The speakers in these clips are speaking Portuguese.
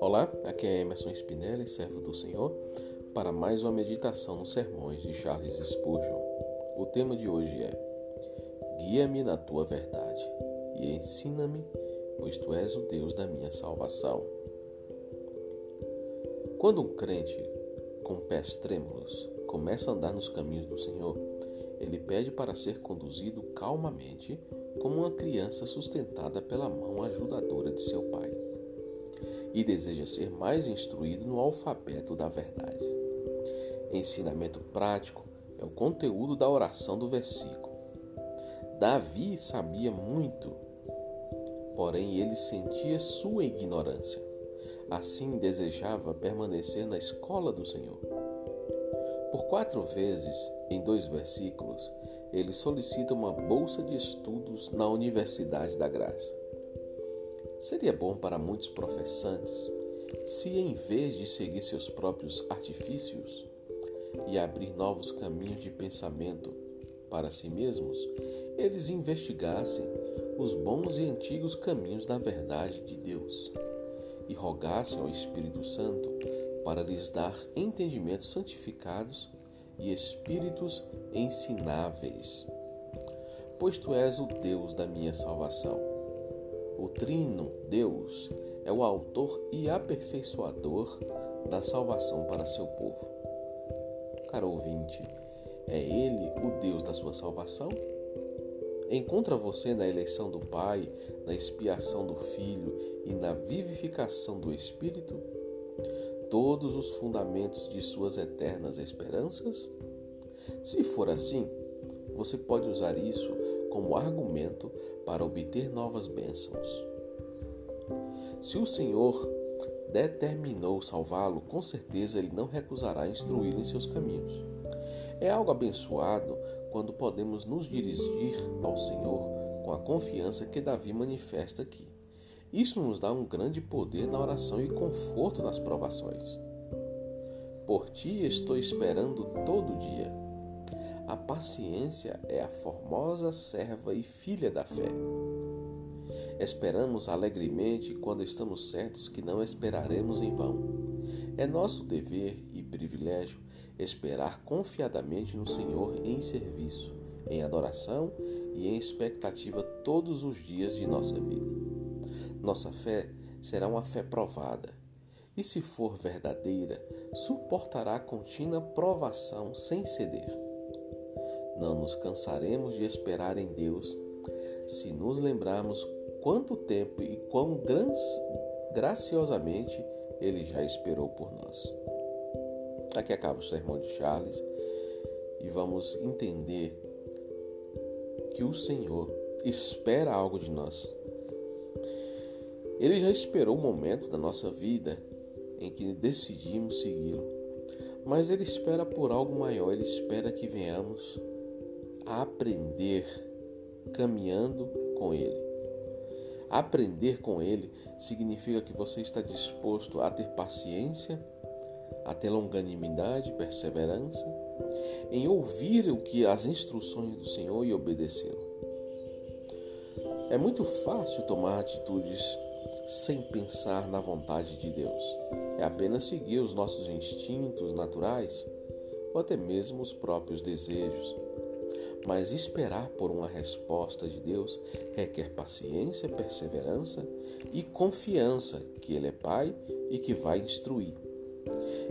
Olá, aqui é Emerson Spinelli, servo do Senhor, para mais uma meditação nos sermões de Charles Spurgeon. O tema de hoje é Guia-me na tua verdade e ensina-me, pois tu és o Deus da minha salvação. Quando um crente com pés trêmulos começa a andar nos caminhos do Senhor, ele pede para ser conduzido calmamente, como uma criança sustentada pela mão ajudadora de seu pai, e deseja ser mais instruído no alfabeto da verdade. Ensinamento prático é o conteúdo da oração do versículo. Davi sabia muito, porém ele sentia sua ignorância. Assim desejava permanecer na escola do Senhor. Por quatro vezes, em dois versículos, ele solicita uma bolsa de estudos na Universidade da Graça. Seria bom para muitos professantes se, em vez de seguir seus próprios artifícios e abrir novos caminhos de pensamento para si mesmos, eles investigassem os bons e antigos caminhos da verdade de Deus e rogassem ao Espírito Santo para lhes dar entendimentos santificados e espíritos ensináveis. Pois tu és o Deus da minha salvação. O Trino Deus é o autor e aperfeiçoador da salvação para seu povo. Caro ouvinte, é Ele o Deus da sua salvação? Encontra você na eleição do Pai, na expiação do Filho e na vivificação do Espírito? Todos os fundamentos de suas eternas esperanças? Se for assim, você pode usar isso como argumento para obter novas bênçãos. Se o Senhor determinou salvá-lo, com certeza ele não recusará instruí-lo em seus caminhos. É algo abençoado quando podemos nos dirigir ao Senhor com a confiança que Davi manifesta aqui. Isso nos dá um grande poder na oração e conforto nas provações. Por ti estou esperando todo dia. A paciência é a formosa serva e filha da fé. Esperamos alegremente quando estamos certos que não esperaremos em vão. É nosso dever e privilégio esperar confiadamente no Senhor em serviço, em adoração e em expectativa todos os dias de nossa vida. Nossa fé será uma fé provada, e se for verdadeira, suportará contínua provação sem ceder. Não nos cansaremos de esperar em Deus se nos lembrarmos quanto tempo e quão graciosamente Ele já esperou por nós. Aqui acaba o sermão de Charles e vamos entender que o Senhor espera algo de nós ele já esperou o momento da nossa vida em que decidimos segui-lo, mas ele espera por algo maior, ele espera que venhamos a aprender caminhando com ele. Aprender com ele significa que você está disposto a ter paciência, a ter longanimidade, perseverança, em ouvir o que as instruções do Senhor e obedecê-lo. É muito fácil tomar atitudes sem pensar na vontade de Deus. É apenas seguir os nossos instintos naturais ou até mesmo os próprios desejos. Mas esperar por uma resposta de Deus requer paciência, perseverança e confiança que Ele é Pai e que vai instruir.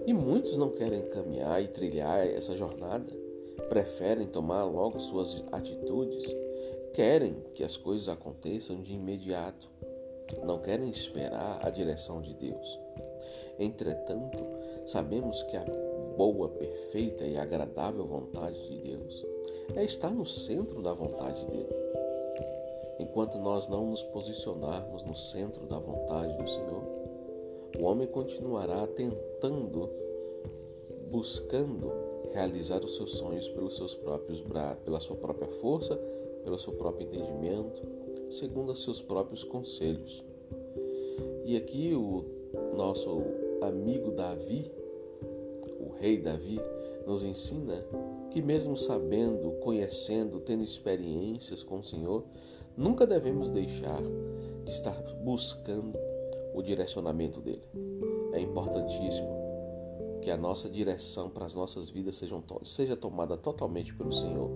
E muitos não querem caminhar e trilhar essa jornada, preferem tomar logo suas atitudes, querem que as coisas aconteçam de imediato não querem esperar a direção de Deus. Entretanto, sabemos que a boa, perfeita e agradável vontade de Deus é estar no centro da vontade dele. Enquanto nós não nos posicionarmos no centro da vontade do Senhor, o homem continuará tentando, buscando realizar os seus sonhos pelos seus próprios braços, pela sua própria força, pelo seu próprio entendimento, segundo os seus próprios conselhos. E aqui o nosso amigo Davi, o rei Davi, nos ensina que, mesmo sabendo, conhecendo, tendo experiências com o Senhor, nunca devemos deixar de estar buscando o direcionamento dele. É importantíssimo que a nossa direção para as nossas vidas seja, seja tomada totalmente pelo Senhor,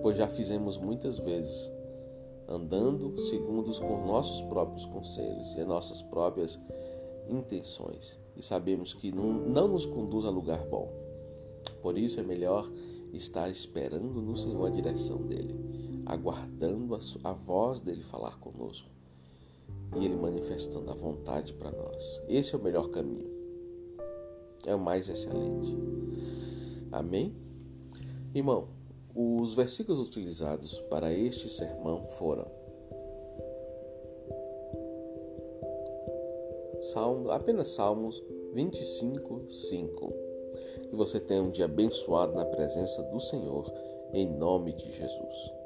pois já fizemos muitas vezes andando segundo os nossos próprios conselhos e as nossas próprias intenções e sabemos que não, não nos conduz a lugar bom. Por isso é melhor estar esperando no Senhor a direção dele, aguardando a, a voz dele falar conosco e ele manifestando a vontade para nós. Esse é o melhor caminho. É o mais excelente. Amém? Irmão, os versículos utilizados para este sermão foram Salmo, apenas Salmos 25, 5. Que você tenha um dia abençoado na presença do Senhor, em nome de Jesus.